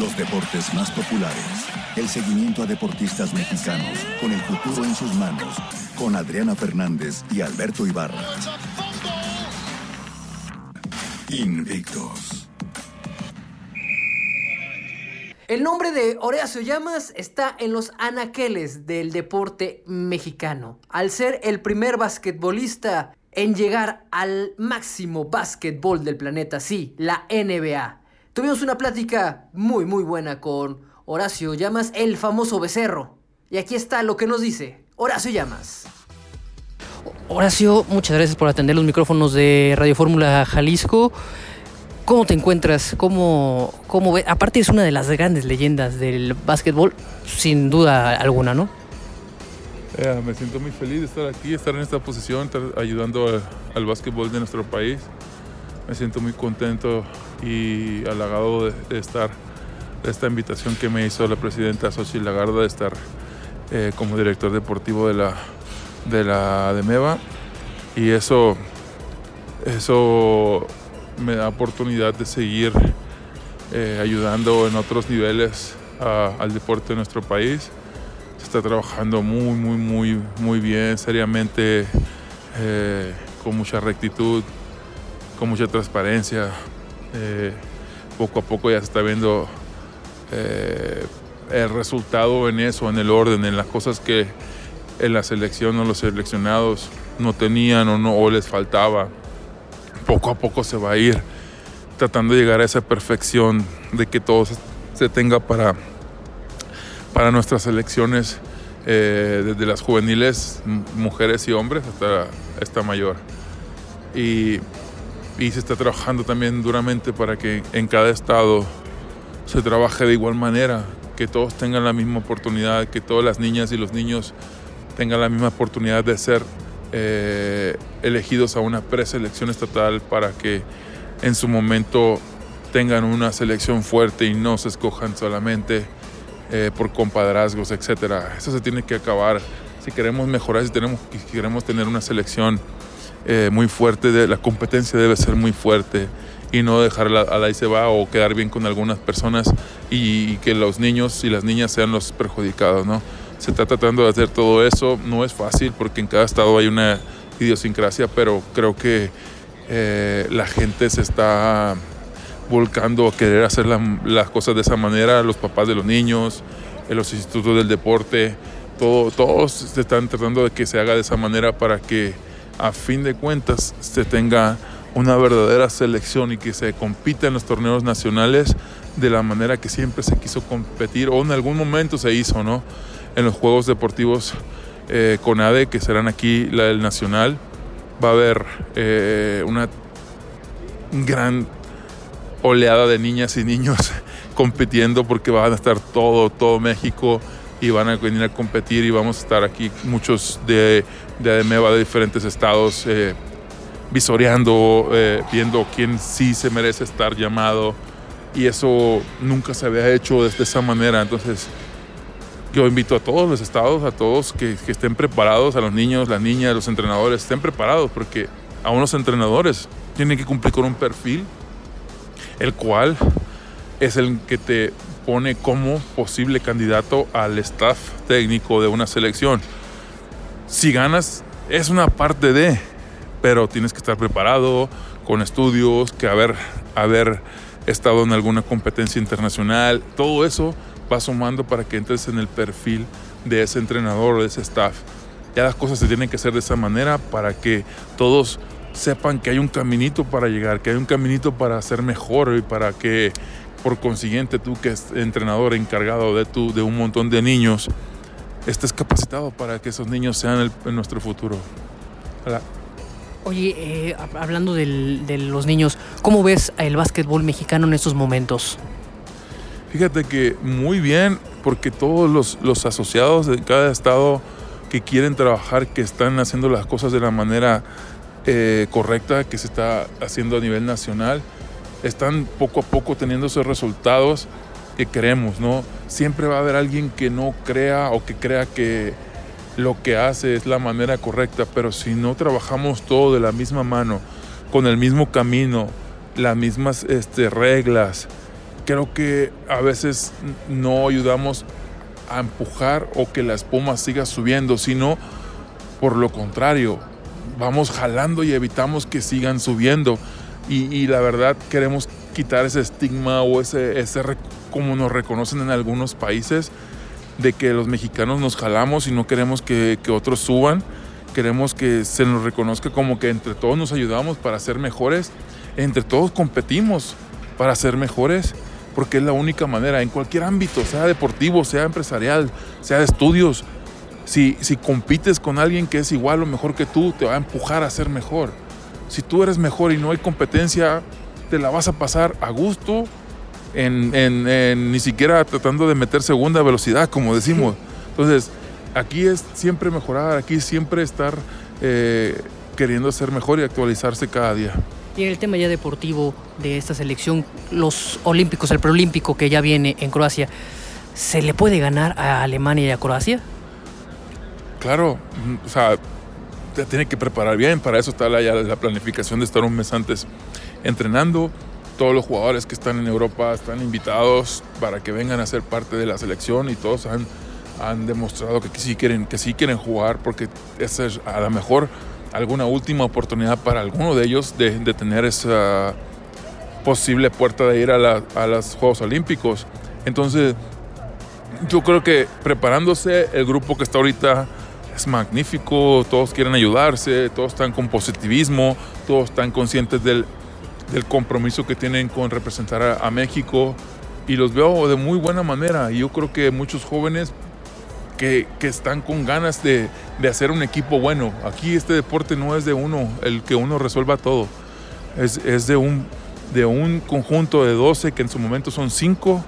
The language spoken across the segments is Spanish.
Los deportes más populares. El seguimiento a deportistas mexicanos con el futuro en sus manos. Con Adriana Fernández y Alberto Ibarra. Invictos. El nombre de Horacio Llamas está en los anaqueles del deporte mexicano, al ser el primer basquetbolista en llegar al máximo básquetbol del planeta, sí, la NBA. Tuvimos una plática muy muy buena con Horacio Llamas, el famoso becerro. Y aquí está lo que nos dice Horacio Llamas. Horacio, muchas gracias por atender los micrófonos de Radio Fórmula Jalisco. ¿Cómo te encuentras? ¿Cómo, cómo ve? Aparte es una de las grandes leyendas del básquetbol, sin duda alguna, ¿no? Eh, me siento muy feliz de estar aquí, estar en esta posición, estar ayudando al básquetbol de nuestro país. Me siento muy contento y halagado de, estar, de esta invitación que me hizo la presidenta Xochitl Lagarda de estar eh, como director deportivo de la, de la de MEVA. Y eso, eso me da oportunidad de seguir eh, ayudando en otros niveles al deporte de nuestro país. Se está trabajando muy, muy, muy, muy bien, seriamente, eh, con mucha rectitud, con mucha transparencia. Eh, poco a poco ya se está viendo el resultado en eso, en el orden, en las cosas que en la selección o los seleccionados no tenían o, no, o les faltaba poco a poco se va a ir tratando de llegar a esa perfección de que todo se tenga para, para nuestras elecciones, eh, desde las juveniles, mujeres y hombres, hasta esta mayor. Y, y se está trabajando también duramente para que en cada estado se trabaje de igual manera, que todos tengan la misma oportunidad, que todas las niñas y los niños tengan la misma oportunidad de ser eh, elegidos a una preselección estatal para que en su momento tengan una selección fuerte y no se escojan solamente eh, por compadrazgos, etc. Eso se tiene que acabar. Si queremos mejorar, si, tenemos, queremos tener una selección eh, muy fuerte, de, la competencia debe ser muy fuerte y no dejarla a la y se va o quedar bien con algunas personas y, y, que los niños y las niñas sean los perjudicados, ¿no? Se está tratando de hacer todo eso, no es fácil porque en cada estado hay una idiosincrasia, pero creo que eh, la gente se está volcando a querer hacer las cosas de esa manera, los papás de los niños, los institutos del deporte, todo, todos se están tratando de que se haga de esa manera para que a fin de cuentas se tenga una verdadera selección y que se compita en los torneos nacionales de la manera que siempre se quiso competir o en algún momento se hizo, ¿no? en los Juegos Deportivos eh, CONADE, que serán aquí la del Nacional. Va a haber eh, una gran oleada de niñas y niños compitiendo porque van a estar todo, todo México y van a venir a competir y vamos a estar aquí muchos de, de ADMEVA de diferentes estados eh, visoreando, eh, viendo quién sí se merece estar llamado y eso nunca se había hecho de esa manera. Entonces yo invito a todos los estados, a todos que, estén preparados, a los niños, las niñas, los entrenadores, estén preparados porque a unos entrenadores tienen que cumplir con un perfil, el cual es el que te pone como posible candidato al staff técnico de una selección. Si ganas, es una parte de, pero tienes que estar preparado con estudios, que haber, haber estado en alguna competencia internacional, todo eso va sumando para que entres en el perfil de ese entrenador, de ese staff. Ya las cosas se tienen que hacer de esa manera para que todos sepan que hay un caminito para llegar, que hay un caminito para ser mejor y para que por consiguiente tú que es entrenador encargado de, tu, de un montón de niños, estés capacitado para que esos niños sean el, nuestro futuro. Oye, eh, hablando del, de los niños, ¿cómo ves el básquetbol mexicano en estos momentos? Fíjate que muy bien, porque todos los, los, asociados de cada estado que quieren trabajar, que están haciendo las cosas de la manera eh, correcta que se está haciendo a nivel nacional, están poco a poco teniendo esos resultados que queremos, ¿no? Siempre va a haber alguien que no crea o que crea que lo que hace es la manera correcta, pero si no trabajamos todo de la misma mano, con el mismo camino, las mismas este, reglas, creo que a veces no ayudamos a empujar o que la espuma siga subiendo, sino por lo contrario, vamos jalando y evitamos que sigan subiendo. Y, la verdad queremos quitar ese estigma o ese, ese, como nos reconocen en algunos países, de que los mexicanos nos jalamos y no queremos que, que otros suban. Queremos que se nos reconozca como que entre todos nos ayudamos para ser mejores, entre todos competimos para ser mejores, porque es la única manera, en cualquier ámbito, sea deportivo, sea empresarial, sea de estudios, si, si compites con alguien que es igual o mejor que tú, te va a empujar a ser mejor. Si tú eres mejor y no hay competencia, te la vas a pasar a gusto, en, en, ni siquiera tratando de meter segunda velocidad, como decimos. Entonces, aquí es siempre mejorar, aquí siempre estar eh, queriendo ser mejor y actualizarse cada día. Y en el tema ya deportivo de esta selección, los olímpicos, el preolímpico que ya viene en Croacia, ¿se le puede ganar a Alemania y a Croacia? Claro, o sea, tiene que preparar bien, para eso está la, la planificación de estar un mes antes entrenando. Todos los jugadores que están en Europa están invitados para que vengan a ser parte de la selección y todos han han demostrado que sí quieren, que sí quieren jugar porque esa es a lo mejor alguna última oportunidad para alguno de ellos de, tener esa posible puerta de ir a, los Juegos Olímpicos. Entonces, yo creo que preparándose, el grupo que está ahorita es magnífico, todos quieren ayudarse, todos están con positivismo, todos están conscientes del, compromiso que tienen con representar a, México y los veo de muy buena manera. Yo creo que muchos jóvenes que, están con ganas de, hacer un equipo bueno. Aquí este deporte no es de uno, el que uno resuelva todo. Es, de, un, de un conjunto de 12 que en su momento son 5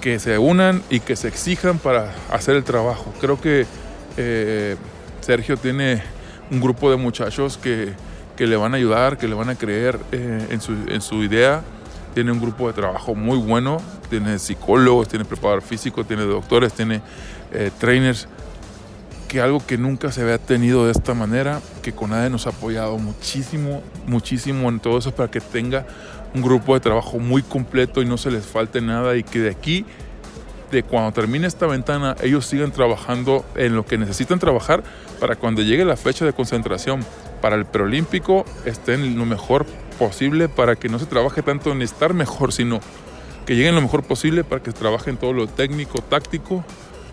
que se unan y que se exijan para hacer el trabajo. Creo que eh, Sergio tiene un grupo de muchachos que, le van a ayudar, que le van a creer eh, en, su, en su idea. Tiene un grupo de trabajo muy bueno, tiene psicólogos, tiene preparador físico, tiene doctores, tiene eh, trainers, que algo que nunca se había tenido de esta manera, que CONADE nos ha apoyado muchísimo, muchísimo en todo eso para que tenga un grupo de trabajo muy completo y no se les falte nada y que de aquí, de cuando termine esta ventana, ellos sigan trabajando en lo que necesitan trabajar para cuando llegue la fecha de concentración para el preolímpico estén lo mejor posible para que no se trabaje tanto en estar mejor, sino que lleguen lo mejor posible para que trabajen todo lo técnico, táctico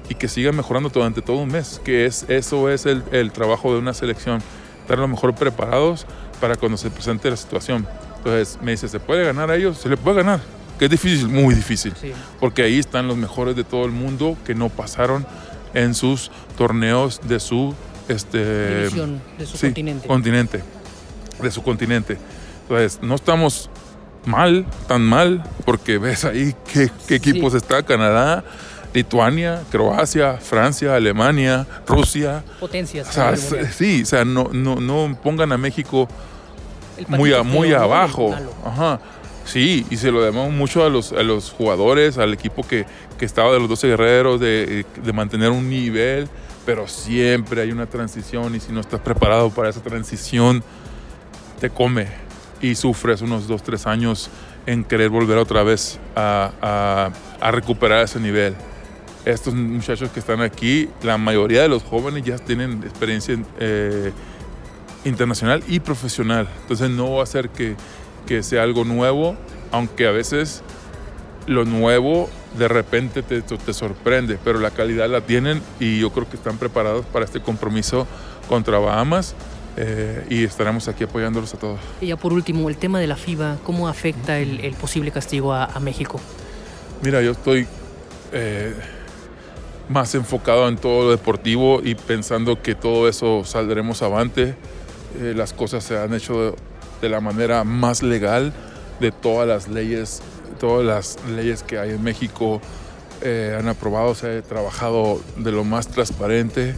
y que sigan mejorando durante todo un mes, que es, eso es el, trabajo de una selección, estar lo mejor preparados para cuando se presente la situación. Entonces me dice, ¿se puede ganar a ellos? Se le puede ganar, que es difícil, muy difícil, porque ahí están los mejores de todo el mundo que no pasaron en sus torneos de su este de su continente. continente, de su continente. Entonces, no estamos mal, tan mal, porque ves ahí qué, equipos está Canadá, Lituania, Croacia, Francia, Alemania, Rusia. Potencias. sí, o sea, no, no, no pongan a México muy, muy abajo. Ajá. Sí, y se lo debemos mucho a los, a los jugadores, al equipo que, que estaba de los 12 guerreros, de, de, mantener un nivel, pero siempre hay una transición y si no estás preparado para esa transición, te come y sufres unos dos, tres años en querer volver otra vez a, recuperar ese nivel. Estos muchachos que están aquí, la mayoría de los jóvenes ya tienen experiencia eh, internacional y profesional. Entonces no va a ser que, que sea algo nuevo, aunque a veces lo nuevo de repente te, te, sorprende, pero la calidad la tienen y yo creo que están preparados para este compromiso contra Bahamas eh, y estaremos aquí apoyándolos a todos. Y ya por último, el tema de la FIBA, ¿cómo afecta el, posible castigo a, México? Mira, yo estoy eh, más enfocado en todo lo deportivo y pensando que todo eso saldremos avante. Eh, las cosas se han hecho de, la manera más legal de todas las leyes, todas las leyes que hay en México han aprobado, se ha trabajado de lo más transparente.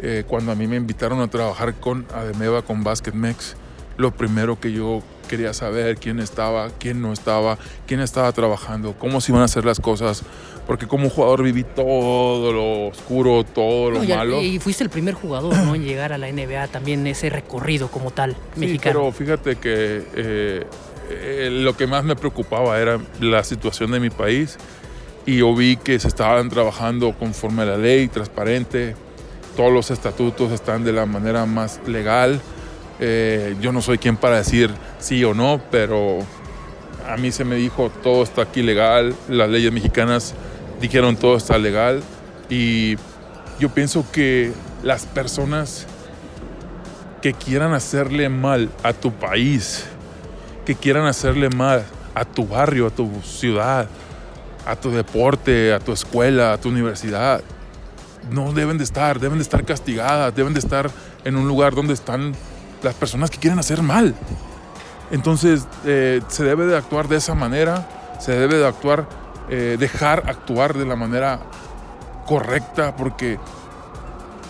Eh, cuando a mí me invitaron a trabajar con Ademeva, con BasketMex, lo primero que yo quería saber quién estaba, quién no estaba, quién estaba trabajando, cómo se iban a hacer las cosas, porque como jugador viví todo lo oscuro, todo lo malo. Y fuiste el primer jugador ¿no? en llegar a la NBA, también ese recorrido como tal, mexicano. pero fíjate que eh, eh, lo que más me preocupaba era la situación de mi país y yo vi que se estaban trabajando conforme a la ley, transparente, todos los estatutos están de la manera más legal. Eh, yo no soy quien para decir sí o no, pero a mí se me dijo todo está aquí legal, las leyes mexicanas dijeron todo está legal y yo pienso que las personas que quieran hacerle mal a tu país, que quieran hacerle mal a tu barrio, a tu ciudad, a tu deporte, a tu escuela, a tu universidad, no deben de estar, deben de estar castigadas, deben de estar en un lugar donde están las personas que quieren hacer mal. Entonces eh, se debe de actuar de esa manera, se debe de actuar, eh, dejar actuar de la manera correcta, porque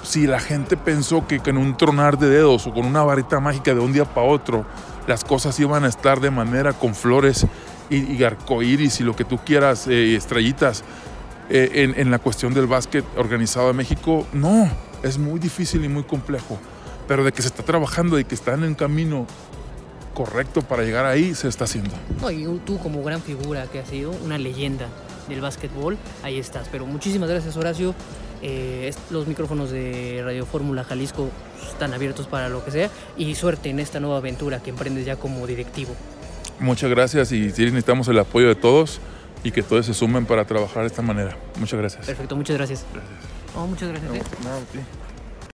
si la gente pensó que con un tronar de dedos o con una varita mágica de un día para otro, las cosas iban a estar de manera con flores y, y arcoíris y lo que tú quieras, eh, estrellitas, eh, en, la cuestión del básquet organizado en México, no, es muy difícil y muy complejo. Pero de que se está trabajando y que está en el camino correcto para llegar ahí, se está haciendo. y tú como gran figura que has sido, una leyenda del básquetbol, ahí estás. Pero muchísimas gracias Horacio. Eh, los micrófonos de Radio Fórmula Jalisco están abiertos para lo que sea y suerte en esta nueva aventura que emprendes ya como directivo. Muchas gracias y sí necesitamos el apoyo de todos y que todos se sumen para trabajar de esta manera. Muchas gracias. Perfecto, muchas gracias. Gracias. Oh, muchas gracias. ¿eh? No, no,